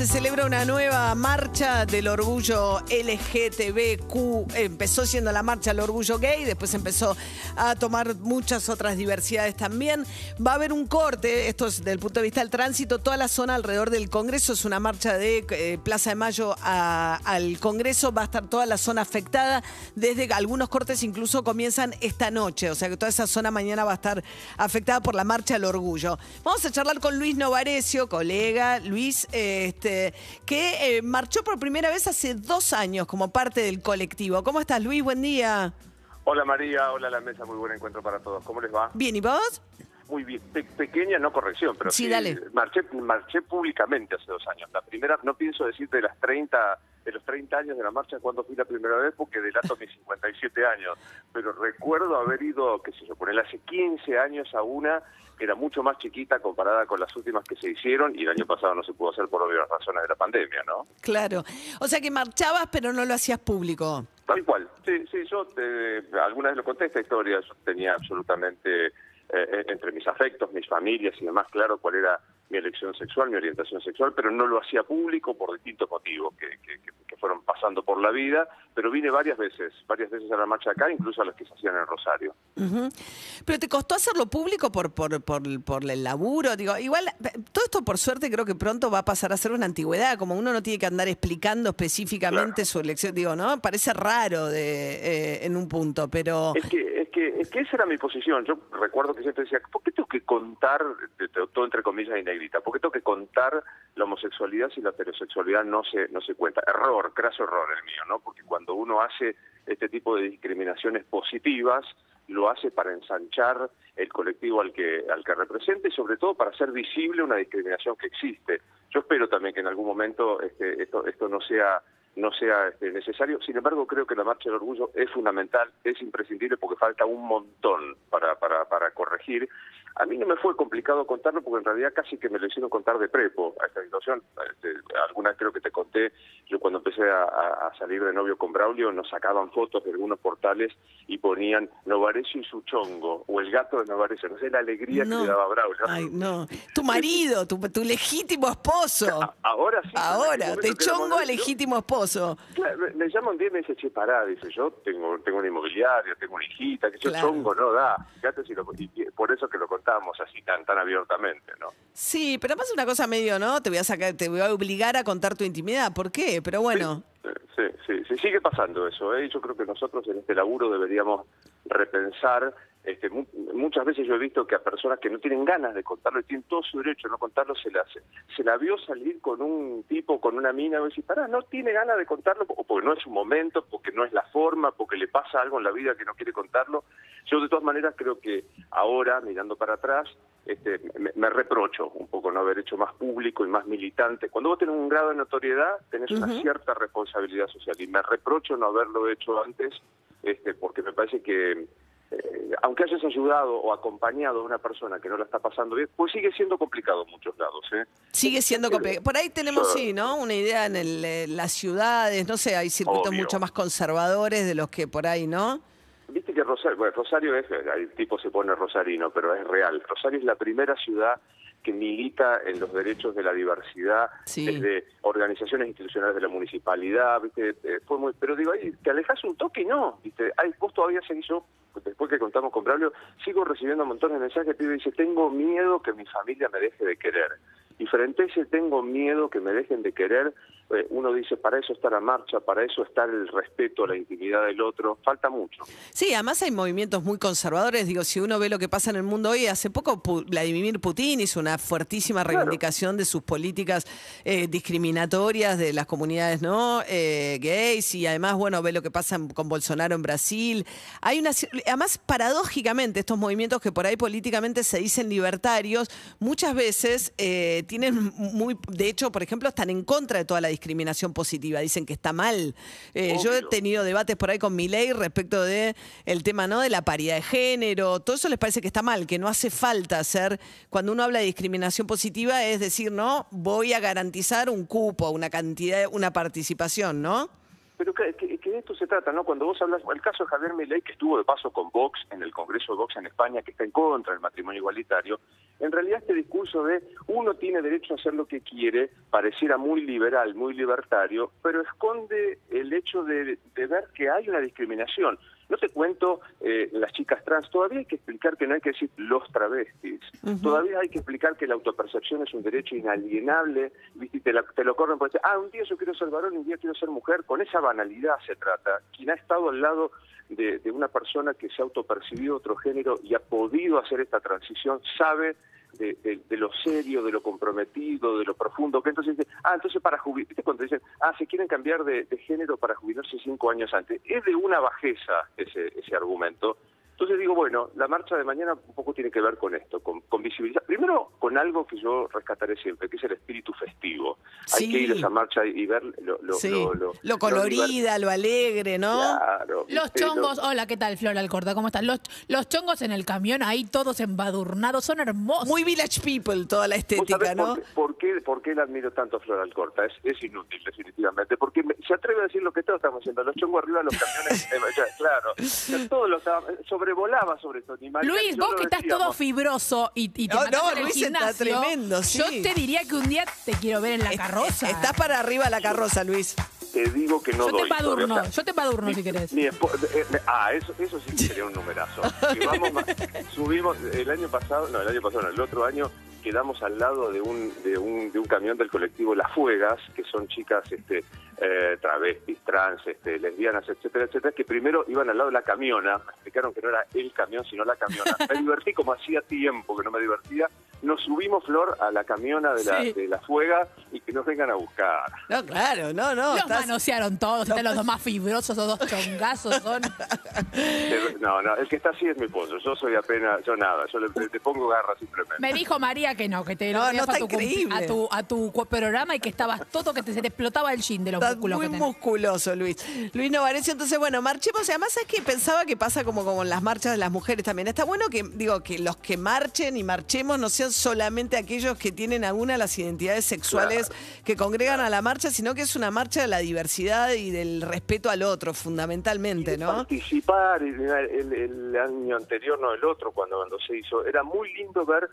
Se celebra una nueva marcha del orgullo LGTBQ. Empezó siendo la marcha del orgullo gay, después empezó a tomar muchas otras diversidades también. Va a haber un corte, esto es del punto de vista del tránsito, toda la zona alrededor del Congreso, es una marcha de eh, Plaza de Mayo al Congreso, va a estar toda la zona afectada, desde algunos cortes incluso comienzan esta noche, o sea que toda esa zona mañana va a estar afectada por la marcha del orgullo. Vamos a charlar con Luis Novarecio, colega, Luis, eh, que eh, marchó por primera vez hace dos años como parte del colectivo. ¿Cómo estás, Luis? Buen día. Hola María, hola la mesa, muy buen encuentro para todos. ¿Cómo les va? Bien, ¿y vos? Muy bien, Pe- pequeña no corrección, pero Sí, sí, dale. Marché, marché públicamente hace dos años. La primera, no pienso decir de las 30, de los 30 años de la marcha cuando fui la primera vez porque delato mis 57 años, pero recuerdo haber ido, qué sé yo, por él hace 15 años a una que era mucho más chiquita comparada con las últimas que se hicieron y el año pasado no se pudo hacer por obvias razones de la pandemia, ¿no? Claro. O sea que marchabas, pero no lo hacías público. Tal cual. Sí, sí, yo eh, alguna vez lo conté esta historia, yo tenía absolutamente eh, entre mis afectos, mis familias y demás claro cuál era mi elección sexual, mi orientación sexual, pero no lo hacía público por distintos motivos que, que- que- fueron pasando por la vida, pero vine varias veces, varias veces a la marcha acá, incluso a las que se hacían en Rosario. Pero te costó hacerlo público por, por, por, por el laburo. Digo, igual, eh, todo esto por suerte creo que pronto va a pasar a ser una antigüedad, como uno no tiene que andar explicando específicamente Claro. su elección. Digo, ¿no? Parece raro de, eh, en un punto, pero Es que, que, es que esa era mi posición. Yo recuerdo que siempre decía, ¿por qué tengo que contar, todo entre comillas y negrita, por qué tengo que contar la homosexualidad si la heterosexualidad no se, no se cuenta? Error, craso error el mío, ¿no? Porque cuando uno hace este tipo de discriminaciones positivas, lo hace para ensanchar el colectivo al que, al que representa y sobre todo para hacer visible una discriminación que existe. Yo espero también que en algún momento este, esto, esto no sea no sea este, necesario. Sin embargo, creo que la marcha del orgullo es fundamental, es imprescindible porque falta un montón para, para, para corregir. A mí no me fue complicado contarlo porque en realidad casi que me lo hicieron contar de prepo a esta situación. Este, alguna vez creo que te conté, yo cuando empecé a, salir de novio con Braulio nos sacaban fotos de algunos portales y ponían Novarecio y su chongo o el gato de Novarecio. No sé la alegría No. que le daba Braulio. Ay, no. Tu marido, tu, tu legítimo esposo. A- Ahora sí. en Ahora, éramos chongo a legítimo esposo. Claro, me- me llama un día y me dice, che, pará, dice, yo tengo tengo una inmobiliaria, tengo una hijita, que yo Claro. chongo no da. Si lo, y por eso que lo contamos así tan tan abiertamente, ¿no? Sí, pero además una cosa medio, ¿no? Te voy a sacar, te voy a obligar a contar tu intimidad. ¿Por qué? Pero bueno. Sí, sí, sí, sigue pasando eso, ¿eh? Yo creo que nosotros en este laburo deberíamos repensar, este, mu- muchas veces yo he visto que a personas que no tienen ganas de contarlo y tienen todo su derecho a no contarlo, se la hace. Se la vio salir con un tipo, con una mina, y decir, pará, no tiene ganas de contarlo, o porque no es su momento, porque no es la forma, porque le pasa algo en la vida que no quiere contarlo. Yo de todas maneras creo que ahora, mirando para atrás, este, me, me reprocho un poco no haber hecho más público y más militante. Cuando vos tenés un grado de notoriedad, tenés una cierta responsabilidad social y me reprocho no haberlo hecho antes, este, porque me parece que eh, aunque hayas ayudado o acompañado a una persona que no la está pasando bien, pues sigue siendo complicado en muchos lados. ¿eh? Sigue siendo Pero- complicado. Por ahí tenemos, sí, ¿no? Una idea en el, eh, las ciudades, no sé, hay circuitos Obvio. mucho más conservadores de los que por ahí, ¿no? Viste que Rosario, bueno, Rosario es, el tipo se pone rosarino, pero es real. Rosario es la primera ciudad que milita en los derechos de la diversidad, Sí. desde organizaciones institucionales de la municipalidad, ¿viste? Eh, fue muy, pero digo, ahí te alejas un toque no, ¿viste? Ay, vos todavía seguís yo, después que contamos con Braulio, sigo recibiendo montones de mensajes que dice, tengo miedo que mi familia me deje de querer. Y frente a ese tengo miedo que me dejen de querer, eh, uno dice, para eso está la marcha, para eso está el respeto a la intimidad del otro, falta mucho. Sí, además hay movimientos muy conservadores. Digo, si uno ve lo que pasa en el mundo hoy, hace poco Vladimir Putin hizo una fuertísima Claro. reivindicación de sus políticas eh, discriminatorias de las comunidades no Eh, gays y además, bueno, ve lo que pasa con Bolsonaro en Brasil. Hay una, además, paradójicamente, estos movimientos que por ahí políticamente se dicen libertarios, muchas veces tienen muy, de hecho, por ejemplo, están en contra de toda la discriminación positiva. Dicen que está mal. Eh, yo he tenido debates por ahí con mi ley respecto de el tema no de la paridad de género. Todo eso les parece que está mal, que no hace falta hacer cuando uno habla de discriminación positiva es decir, no, voy a garantizar un cupo, una cantidad, una participación, ¿no? Pero de esto se trata, ¿no? Cuando vos hablas, el caso de Javier Milei, que estuvo de paso con Vox en el Congreso de Vox en España, que está en contra del matrimonio igualitario, en realidad este discurso de uno tiene derecho a hacer lo que quiere, pareciera muy liberal, muy libertario, pero esconde el hecho de ver que hay una discriminación. No te cuento eh, las chicas trans, todavía hay que explicar que no hay que decir los travestis, todavía hay que explicar que la autopercepción es un derecho inalienable, ¿viste? Te, te lo corren por decir, ah, un día yo quiero ser varón un día quiero ser mujer, con esa banalidad se trata. Quien ha estado al lado de, de una persona que se ha autopercibido otro género y ha podido hacer esta transición sabe de, lo serio, de lo comprometido, de lo profundo, que entonces dice, ah, entonces para jubilarse, cuando dicen, ah, se quieren cambiar de, género para jubilarse cinco años antes, es de una bajeza ese, ese argumento, entonces digo, bueno, la marcha de mañana un poco tiene que ver con esto, con, visibilizar. Primero, con algo que yo rescataré siempre, que es el espíritu festivo. Hay que ir a esa marcha y ver lo, lo, lo, colorida, lo, alegre, ¿no? Claro. Los chongos, hola, ¿qué tal, Flor Alcorta? ¿Cómo están? Los, los chongos en el camión ahí, todos embadurnados, son hermosos. Muy village people, toda la estética, ¿no? Por qué, por, qué, la admiro tanto a Flor Alcorta? Es, es inútil, definitivamente, porque se atreve a decir lo que todos estamos haciendo. Los chongos arriba de los camiones, eh, claro. Todos los sobre volaba sobre esto. Luis, vos que estás todo fibroso y, y te no, no, Luis está tremendo, Yo te diría que un día te quiero ver en la carroza. Estás para arriba de la carroza, Luis. Te digo que no yo doy. Te padurno, yo te padurno si querés. Eh, ah, eso, eso sí sería un numerazo. subimos el año pasado, no, el año pasado, no, el otro año quedamos al lado de un, de un, de un camión del colectivo Las Fuegas, que son chicas este, eh, travestis, trans, este, lesbianas, etcétera, etcétera, que primero iban al lado de la camiona, me explicaron que no era el camión, sino la camiona. Me divertí como hacía tiempo que no me divertía. Nos subimos, Flor, a la camiona de la, de la fuega y que nos vengan a buscar. No, claro, no, no. Los manosearon todos, los dos más fibrosos, los dos chongazos son. No, no, el que está así es mi esposo. Yo soy apenas, yo nada, yo le, te pongo garra simplemente. Me dijo María que no, que te no, no a, tu, a, tu, a, tu, programa y que estabas todo, que te, se te explotaba el jean de los muy musculoso, Luis. Luis Novarecio, entonces, bueno, marchemos. Y además es que pensaba que pasa como, como en las marchas de las mujeres también. Está bueno que, digo, que los que marchen y marchemos no sean solamente aquellos que tienen alguna de las identidades sexuales que congregan a la marcha, sino que es una marcha de la diversidad y del respeto al otro, fundamentalmente, ¿no? Participar el, el, año anterior, no el otro, cuando, cuando se hizo, era muy lindo ver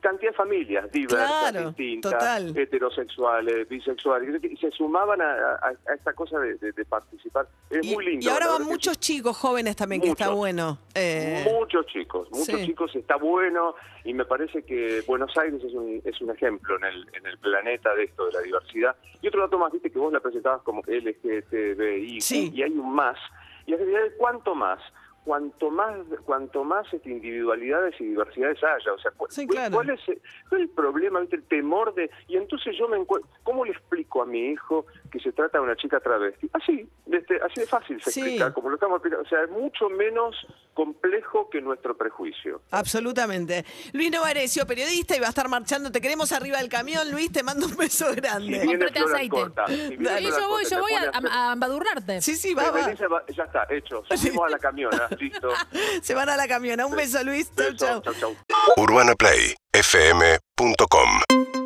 cantidad de familias diversas, distintas, heterosexuales, bisexuales, y se sumaban a, esta cosa de, participar. Es muy lindo. Y ahora van muchos chicos jóvenes también, que está bueno. Eh. Muchos chicos, muchos chicos, está bueno, y me parece que Buenos Aires es un, es un ejemplo en el, en el planeta de esto, de la diversidad. Y otro dato más, viste que vos la presentabas como LGTBI, y hay un más, y en realidad, ¿cuánto más? Cuanto más cuanto más este, individualidades y diversidades haya, o sea, ¿cuál, es el, problema, el temor de y entonces yo me encuentro, ¿cómo le explico a mi hijo que se trata de una chica travesti? Así, este, así de fácil se explica, como lo estamos explicando, o sea, es mucho menos complejo que nuestro prejuicio. Absolutamente. Luis Novarecio, periodista y va a estar marchando, te queremos arriba del camión, Luis, te mando un beso grande. Cómprate aceite. yo voy, yo voy a, embadurnarte. Sí, sí, va, Ya está, hecho. Subimos a la camiona. Listo. Se van a la camiona. Un beso, Luis. Chau, chau. Urbana Play, fm.com